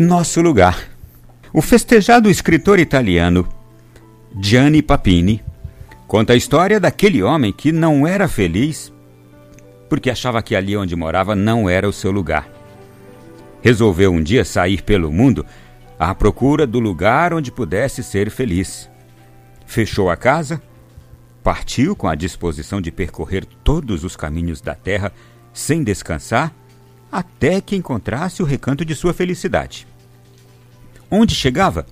Nosso lugar. O festejado escritor italiano Gianni Papini conta a história daquele homem que não era feliz porque achava que ali onde morava não era o seu lugar. Resolveu um dia sair pelo mundo à procura do lugar onde pudesse ser feliz. Fechou a casa, partiu com a disposição de percorrer todos os caminhos da terra sem descansar até que encontrasse o recanto de sua felicidade. Onde chegava,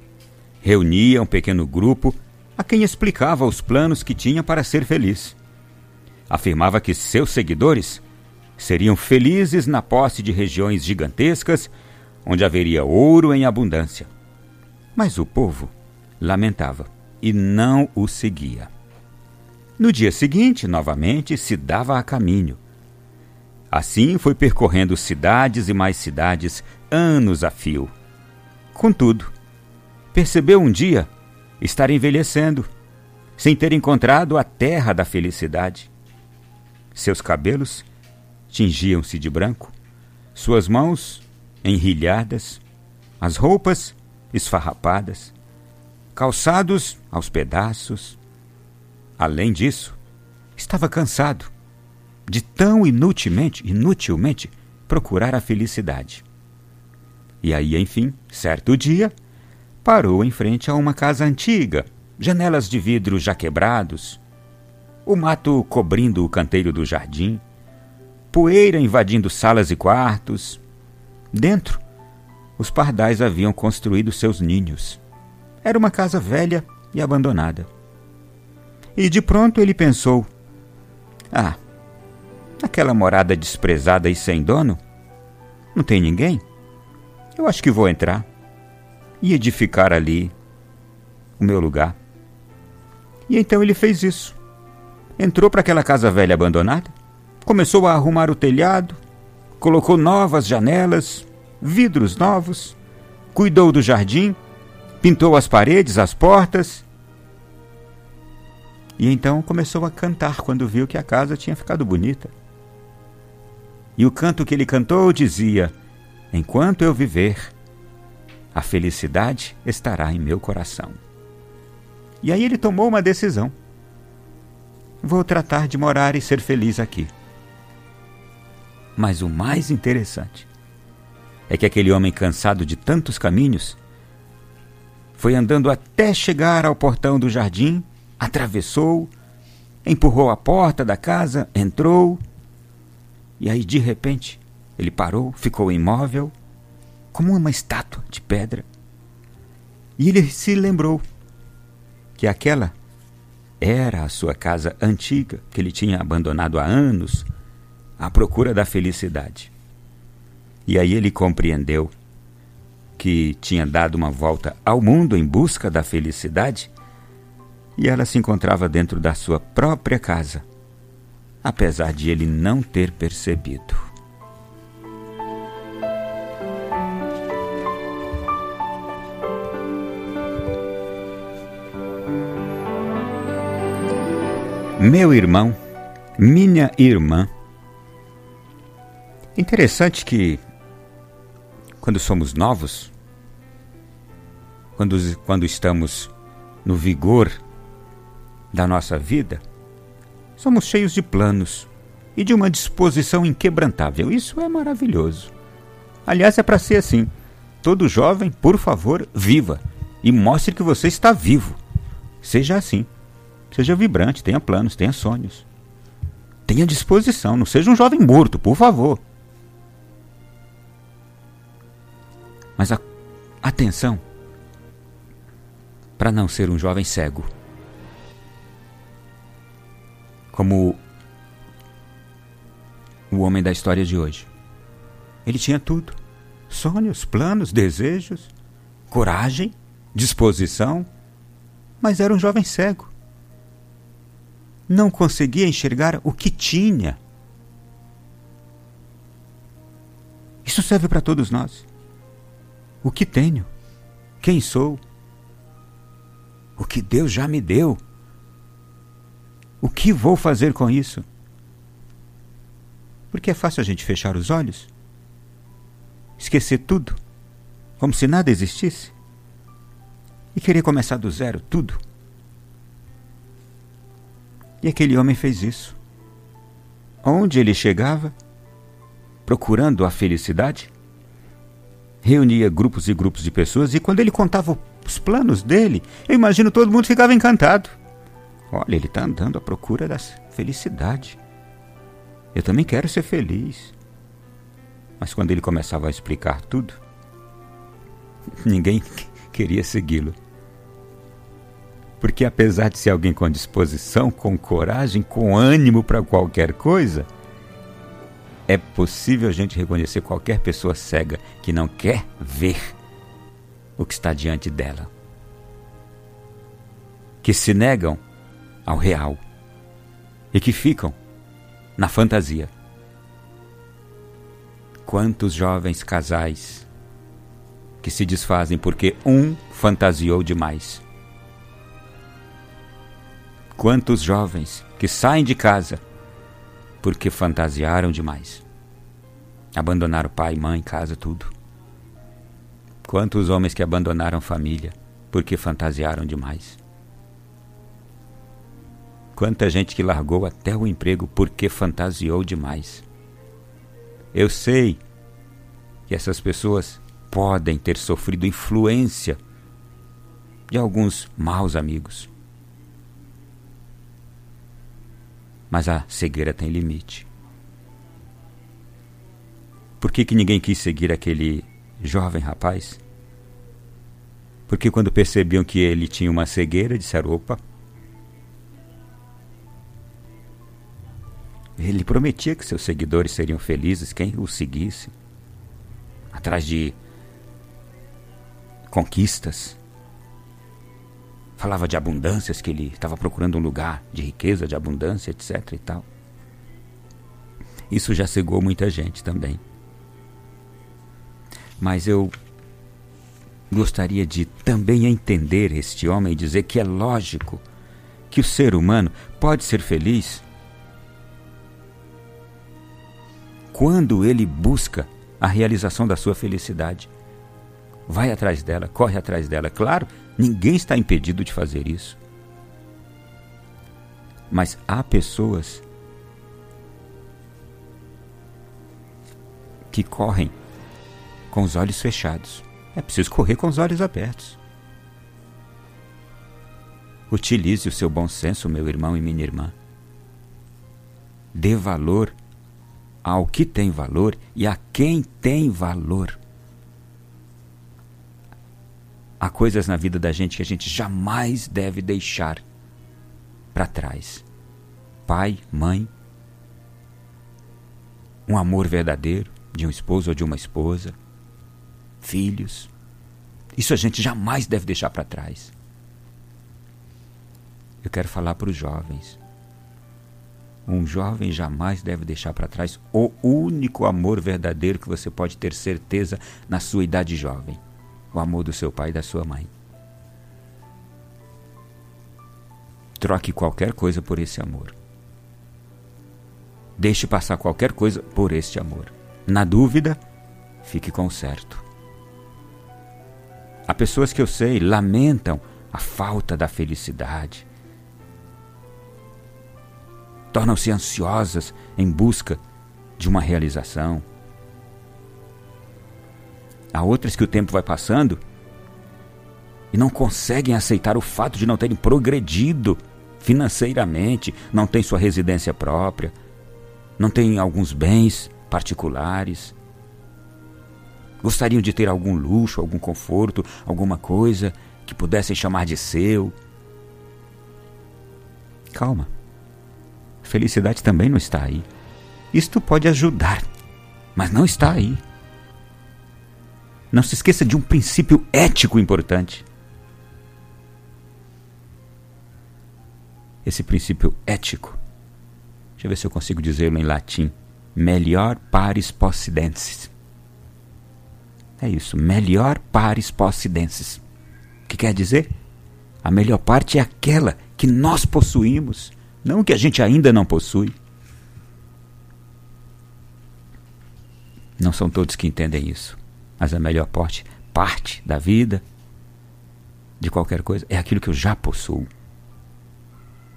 reunia um pequeno grupo a quem explicava os planos que tinha para ser feliz. Afirmava que seus seguidores seriam felizes na posse de regiões gigantescas onde haveria ouro em abundância. Mas o povo lamentava e não o seguia. No dia seguinte, novamente, se dava a caminho. Assim foi percorrendo cidades e mais cidades, anos a fio. Contudo, percebeu um dia estar envelhecendo, sem ter encontrado a terra da felicidade. Seus cabelos tingiam-se de branco, suas mãos enrilhadas, as roupas esfarrapadas, calçados aos pedaços. Além disso, estava cansado de tão inutilmente, inutilmente procurar a felicidade. E aí, enfim, certo dia, parou em frente a uma casa antiga, janelas de vidro já quebrados, o mato cobrindo o canteiro do jardim, poeira invadindo salas e quartos. Dentro, os pardais haviam construído seus ninhos. Era uma casa velha e abandonada. E de pronto ele pensou: Ah, aquela morada desprezada e sem dono? Não tem ninguém? Eu acho que vou entrar e edificar ali o meu lugar. E então ele fez isso. Entrou para aquela casa velha abandonada, começou a arrumar o telhado, colocou novas janelas, vidros novos, cuidou do jardim, pintou as paredes, as portas. E então começou a cantar quando viu que a casa tinha ficado bonita. E o canto que ele cantou dizia: Enquanto eu viver, a felicidade estará em meu coração. E aí ele tomou uma decisão. Vou tratar de morar e ser feliz aqui. Mas o mais interessante é que aquele homem cansado de tantos caminhos foi andando até chegar ao portão do jardim, atravessou, empurrou a porta da casa, entrou, e aí de repente ele parou, ficou imóvel, como uma estátua de pedra. E ele se lembrou que aquela era a sua casa antiga, que ele tinha abandonado há anos, à procura da felicidade. E aí ele compreendeu que tinha dado uma volta ao mundo em busca da felicidade e ela se encontrava dentro da sua própria casa, apesar de ele não ter percebido. Meu irmão, minha irmã. Interessante que quando somos novos, quando, quando estamos no vigor da nossa vida, somos cheios de planos e de uma disposição inquebrantável. Isso é maravilhoso. Aliás, é para ser assim. Todo jovem, por favor, viva e mostre que você está vivo. Seja assim. Seja vibrante, tenha planos, tenha sonhos. Tenha disposição, não seja um jovem morto, por favor. Mas a, atenção para não ser um jovem cego. Como o homem da história de hoje. Ele tinha tudo: sonhos, planos, desejos, coragem, disposição, mas era um jovem cego não conseguia enxergar o que tinha. Isso serve para todos nós. O que tenho? Quem sou? O que Deus já me deu? O que vou fazer com isso? Porque é fácil a gente fechar os olhos, esquecer tudo como se nada existisse, e querer começar do zero tudo. E aquele homem fez isso. Onde ele chegava, procurando a felicidade, reunia grupos e grupos de pessoas e quando ele contava os planos dele, eu imagino todo mundo ficava encantado. Olha, ele está andando à procura da felicidade. Eu também quero ser feliz. Mas quando ele começava a explicar tudo, ninguém queria segui-lo. Porque apesar de ser alguém com disposição, com coragem, com ânimo para qualquer coisa, é possível a gente reconhecer qualquer pessoa cega que não quer ver o que está diante dela. Que se negam ao real e que ficam na fantasia. Quantos jovens casais que se desfazem porque um fantasiou demais. Quantos jovens que saem de casa porque fantasiaram demais. Abandonaram pai, mãe, casa, tudo. Quantos homens que abandonaram família porque fantasiaram demais. Quanta gente que largou até o emprego porque fantasiou demais. Eu sei que essas pessoas podem ter sofrido influência de alguns maus amigos. Mas a cegueira tem limite. Por que, que ninguém quis seguir aquele jovem rapaz? Porque quando percebiam que ele tinha uma cegueira, disseram: opa. Ele prometia que seus seguidores seriam felizes quem o seguisse, atrás de conquistas. Falava de abundâncias, que ele estava procurando um lugar de riqueza, de abundância, etc. e tal. Isso já cegou muita gente também. Mas eu gostaria de também entender este homem e dizer que é lógico que o ser humano pode ser feliz quando ele busca a realização da sua felicidade. Vai atrás dela, corre atrás dela. Claro, Ninguém está impedido de fazer isso. Mas há pessoas que correm com os olhos fechados. É preciso correr com os olhos abertos. Utilize o seu bom senso, meu irmão e minha irmã. Dê valor ao que tem valor e a quem tem valor. Há coisas na vida da gente que a gente jamais deve deixar para trás. Pai, mãe, um amor verdadeiro de um esposo ou de uma esposa, filhos. Isso a gente jamais deve deixar para trás. Eu quero falar para os jovens. Um jovem jamais deve deixar para trás o único amor verdadeiro que você pode ter certeza na sua idade jovem o amor do seu pai e da sua mãe. Troque qualquer coisa por esse amor. Deixe passar qualquer coisa por este amor. Na dúvida, fique com o certo. Há pessoas que eu sei lamentam a falta da felicidade. Tornam-se ansiosas em busca de uma realização, Há outras que o tempo vai passando e não conseguem aceitar o fato de não terem progredido financeiramente, não têm sua residência própria, não têm alguns bens particulares. Gostariam de ter algum luxo, algum conforto, alguma coisa que pudessem chamar de seu. Calma. Felicidade também não está aí. Isto pode ajudar, mas não está aí. Não se esqueça de um princípio ético importante. Esse princípio ético, deixa eu ver se eu consigo dizê-lo em latim. Melhor pares possidensis. É isso, melhor pares possidensis. O que quer dizer? A melhor parte é aquela que nós possuímos, não que a gente ainda não possui. Não são todos que entendem isso mas a melhor parte, parte da vida, de qualquer coisa, é aquilo que eu já possuo.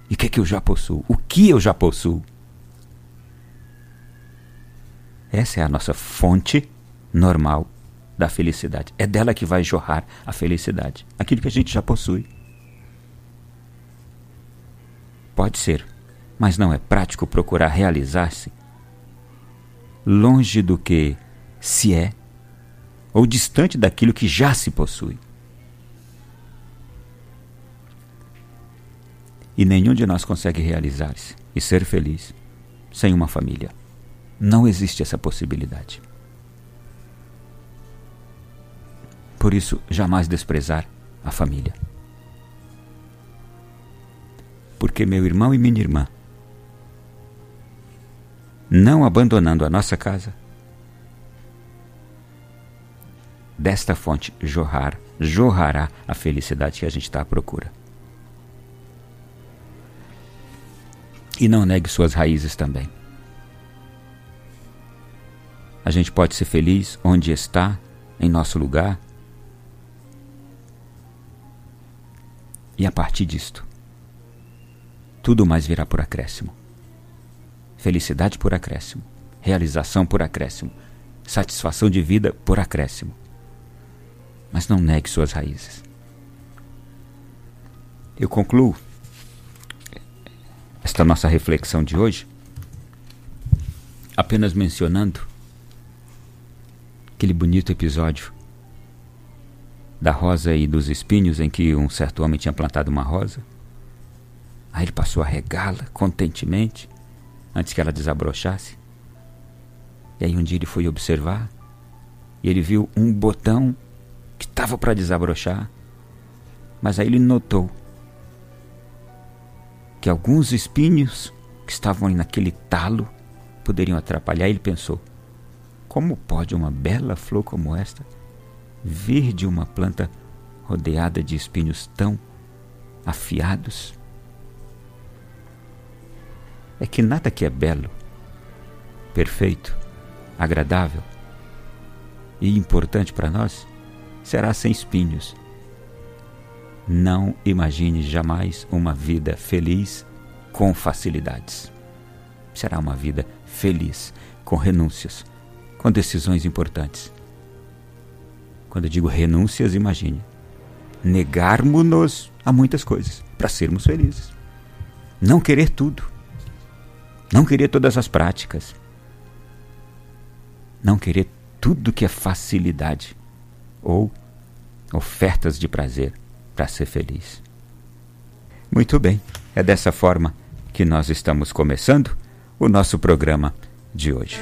E o que, é que eu já possuo? O que eu já possuo? Essa é a nossa fonte normal da felicidade. É dela que vai jorrar a felicidade. Aquilo que a gente já possui. Pode ser, mas não é prático procurar realizar-se longe do que se é ou distante daquilo que já se possui. E nenhum de nós consegue realizar-se e ser feliz sem uma família. Não existe essa possibilidade. Por isso, jamais desprezar a família. Porque meu irmão e minha irmã, não abandonando a nossa casa, desta fonte jorrar, jorrará a felicidade que a gente está à procura. E não negue suas raízes também. A gente pode ser feliz onde está, em nosso lugar. E a partir disto, tudo mais virá por acréscimo. Felicidade por acréscimo, realização por acréscimo, satisfação de vida por acréscimo. Mas não negue suas raízes. Eu concluo esta nossa reflexão de hoje apenas mencionando aquele bonito episódio da rosa e dos espinhos em que um certo homem tinha plantado uma rosa. Aí ele passou a regá-la contentemente antes que ela desabrochasse. E aí um dia ele foi observar e ele viu um botão que estava para desabrochar. Mas aí ele notou que alguns espinhos que estavam naquele talo poderiam atrapalhar. Ele pensou: como pode uma bela flor como esta vir de uma planta rodeada de espinhos tão afiados? É que nada que é belo, perfeito, agradável e importante para nós será sem espinhos não imagine jamais uma vida feliz com facilidades. Será uma vida feliz, com renúncias, com decisões importantes. Quando eu digo renúncias, imagine negarmos-nos a muitas coisas para sermos felizes. Não querer tudo. Não querer todas as práticas. Não querer tudo que é facilidade ou ofertas de prazer para ser feliz. Muito bem, é dessa forma que nós estamos começando o nosso programa de hoje.